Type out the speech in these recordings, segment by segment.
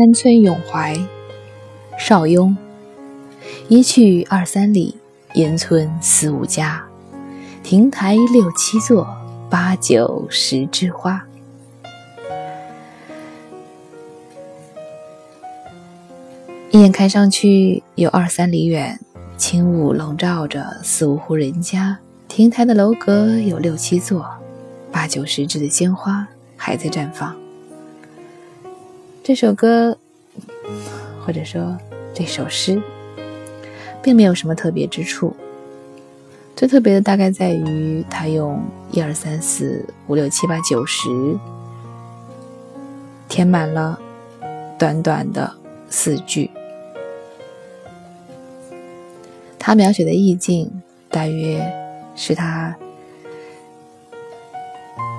山村咏怀，邵雍。一去二三里，烟村四五家，亭台六七座，八九十枝花。一眼看上去有二三里远，轻雾笼罩着四五户人家，亭台的楼阁有六七座，八九十枝的鲜花还在绽放。这首歌，或者说这首诗，并没有什么特别之处。最特别的大概在于，他用一二三四五六七八九十，填满了短短的四句。他描写的意境，大约是他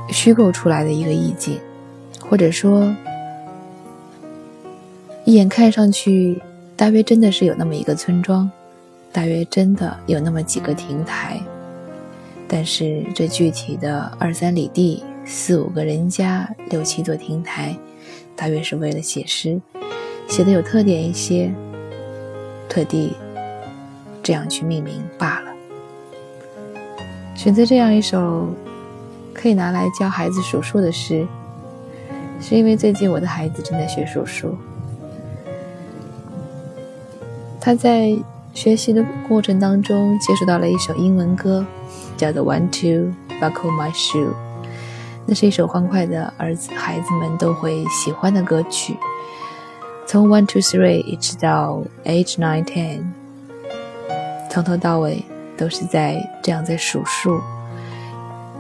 虚构出来的一个意境，或者说。一眼看上去，大约真的是有那么一个村庄，大约真的有那么几个亭台，但是这具体的二三里地、四五个人家、六七座亭台，大约是为了写诗，写的有特点一些，特地这样去命名罢了。选择这样一首可以拿来教孩子数数的诗，是因为最近我的孩子正在学数数。他在学习的过程当中接触到了一首英文歌，叫做《One Two Buckle My Shoe》，那是一首欢快的儿子孩子们都会喜欢的歌曲。从 One Two Three 一直到 Age Nine Ten，从头到尾都是在这样在数数，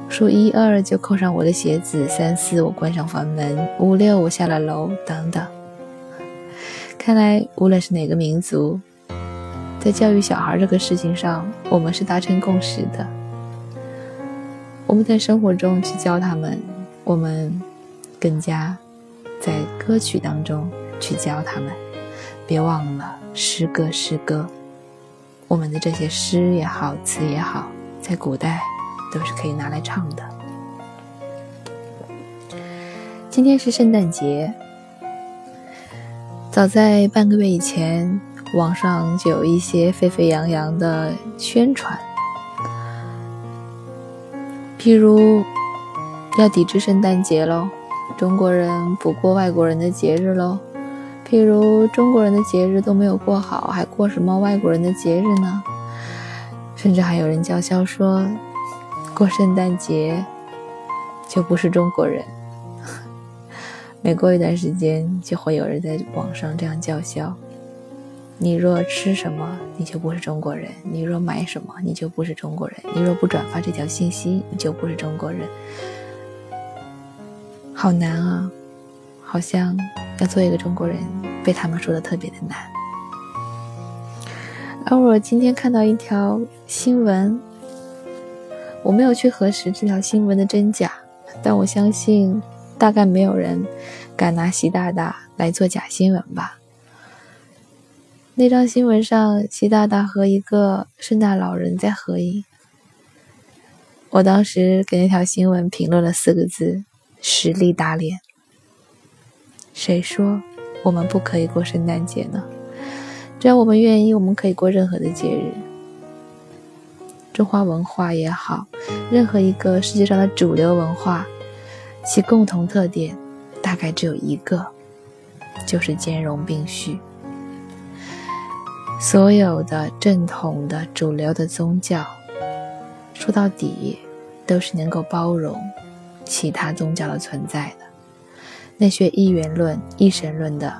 数一二就扣上我的鞋子，三四我关上房门，五六我下了楼，等等。看来无论是哪个民族。在教育小孩这个事情上，我们是达成共识的。我们在生活中去教他们，我们更加在歌曲当中去教他们。别忘了诗歌，诗歌，我们的这些诗也好，词也好，在古代都是可以拿来唱的。今天是圣诞节，早在半个月以前。网上就有一些沸沸扬扬的宣传，譬如要抵制圣诞节喽，中国人不过外国人的节日喽，譬如中国人的节日都没有过好，还过什么外国人的节日呢？甚至还有人叫嚣说，过圣诞节就不是中国人。每过一段时间，就会有人在网上这样叫嚣。你若吃什么，你就不是中国人；你若买什么，你就不是中国人；你若不转发这条信息，你就不是中国人。好难啊，好像要做一个中国人，被他们说的特别的难。而我今天看到一条新闻，我没有去核实这条新闻的真假，但我相信，大概没有人敢拿习大大来做假新闻吧。那张新闻上，习大大和一个圣诞老人在合影。我当时给那条新闻评论了四个字：实力打脸。谁说我们不可以过圣诞节呢？只要我们愿意，我们可以过任何的节日。中华文化也好，任何一个世界上的主流文化，其共同特点大概只有一个，就是兼容并蓄。所有的正统的主流的宗教，说到底都是能够包容其他宗教的存在的。那些一元论、一神论的，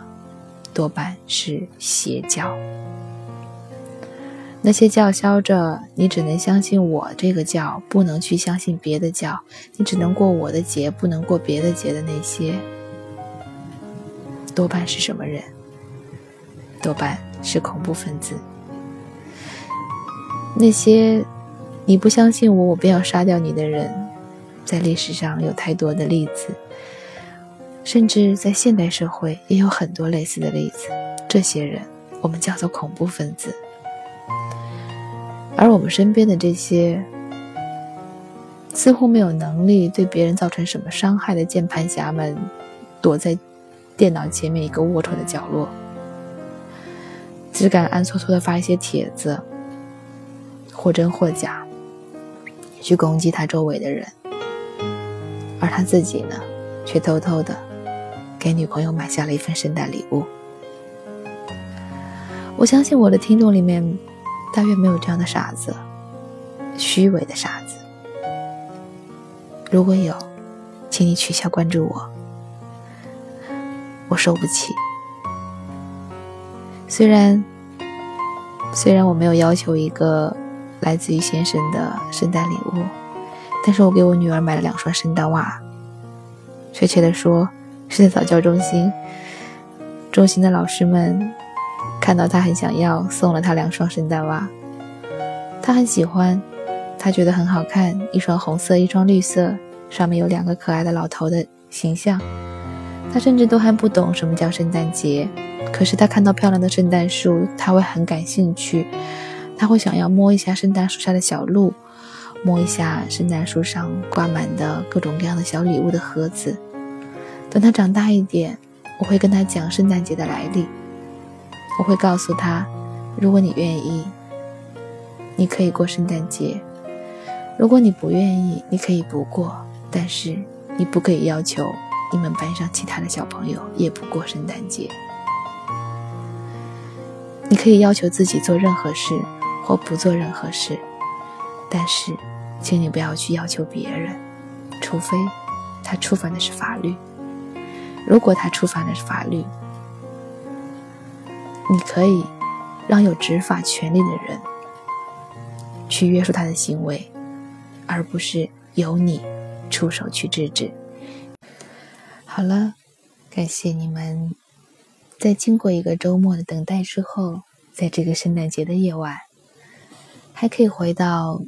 多半是邪教。那些叫嚣着你只能相信我这个教，不能去相信别的教，你只能过我的节，不能过别的节的那些，多半是什么人？多半。是恐怖分子。那些你不相信我，我便要杀掉你的人，在历史上有太多的例子，甚至在现代社会也有很多类似的例子。这些人我们叫做恐怖分子。而我们身边的这些似乎没有能力对别人造成什么伤害的键盘侠们，躲在。电脑前面一个龌龊的角落，只敢暗搓搓的发一些帖子，或真或假，去攻击他周围的人，而他自己呢，却偷偷的给女朋友买下了一份圣诞礼物。我相信我的听众里面，大约没有这样的傻子，虚伪的傻子。如果有，请你取消关注我，我受不起。虽然，虽然我没有要求一个来自于先生的圣诞礼物，但是我给我女儿买了两双圣诞袜。确切的说，是在早教中心，中心的老师们。看到他很想要，送了他两双圣诞袜。他很喜欢，他觉得很好看，一双红色，一双绿色，上面有两个可爱的老头的形象。他甚至都还不懂什么叫圣诞节，可是他看到漂亮的圣诞树，他会很感兴趣，他会想要摸一下圣诞树下的小鹿，摸一下圣诞树上挂满的各种各样的小礼物的盒子。等他长大一点，我会跟他讲圣诞节的来历。我会告诉他，如果你愿意，你可以过圣诞节；如果你不愿意，你可以不过。但是你不可以要求你们班上其他的小朋友也不过圣诞节。你可以要求自己做任何事或不做任何事，但是，请你不要去要求别人，除非他触犯的是法律。如果他触犯的是法律，你可以让有执法权利的人去约束他的行为，而不是由你出手去制止。好了，感谢你们，在经过一个周末的等待之后，在这个圣诞节的夜晚，还可以回到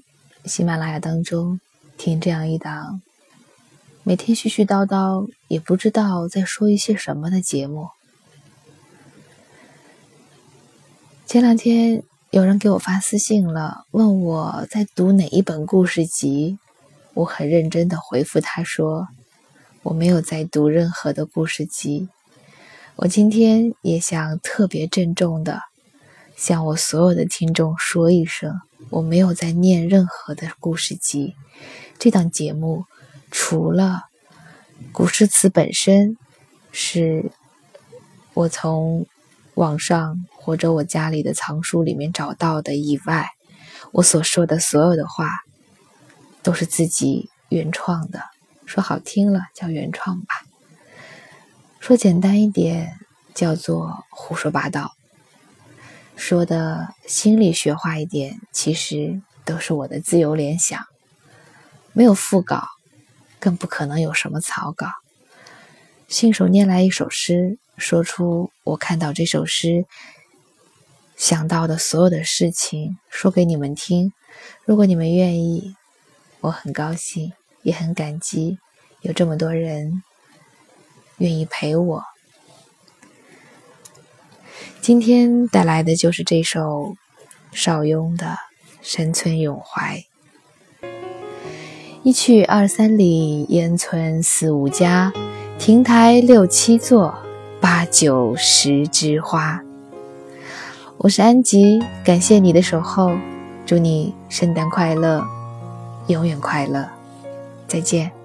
喜马拉雅当中听这样一档每天絮絮叨叨也不知道在说一些什么的节目。前两天有人给我发私信了，问我在读哪一本故事集。我很认真的回复他说：“我没有在读任何的故事集。”我今天也想特别郑重的向我所有的听众说一声：我没有在念任何的故事集。这档节目除了古诗词本身是我从网上。或者我家里的藏书里面找到的以外，我所说的所有的话都是自己原创的。说好听了叫原创吧，说简单一点叫做胡说八道。说的心理学化一点，其实都是我的自由联想，没有副稿，更不可能有什么草稿。信手拈来一首诗，说出我看到这首诗。想到的所有的事情说给你们听，如果你们愿意，我很高兴，也很感激有这么多人愿意陪我。今天带来的就是这首邵雍的《山村咏怀》：一去二三里，烟村四五家，亭台六七座，八九十枝花。我是安吉，感谢你的守候，祝你圣诞快乐，永远快乐，再见。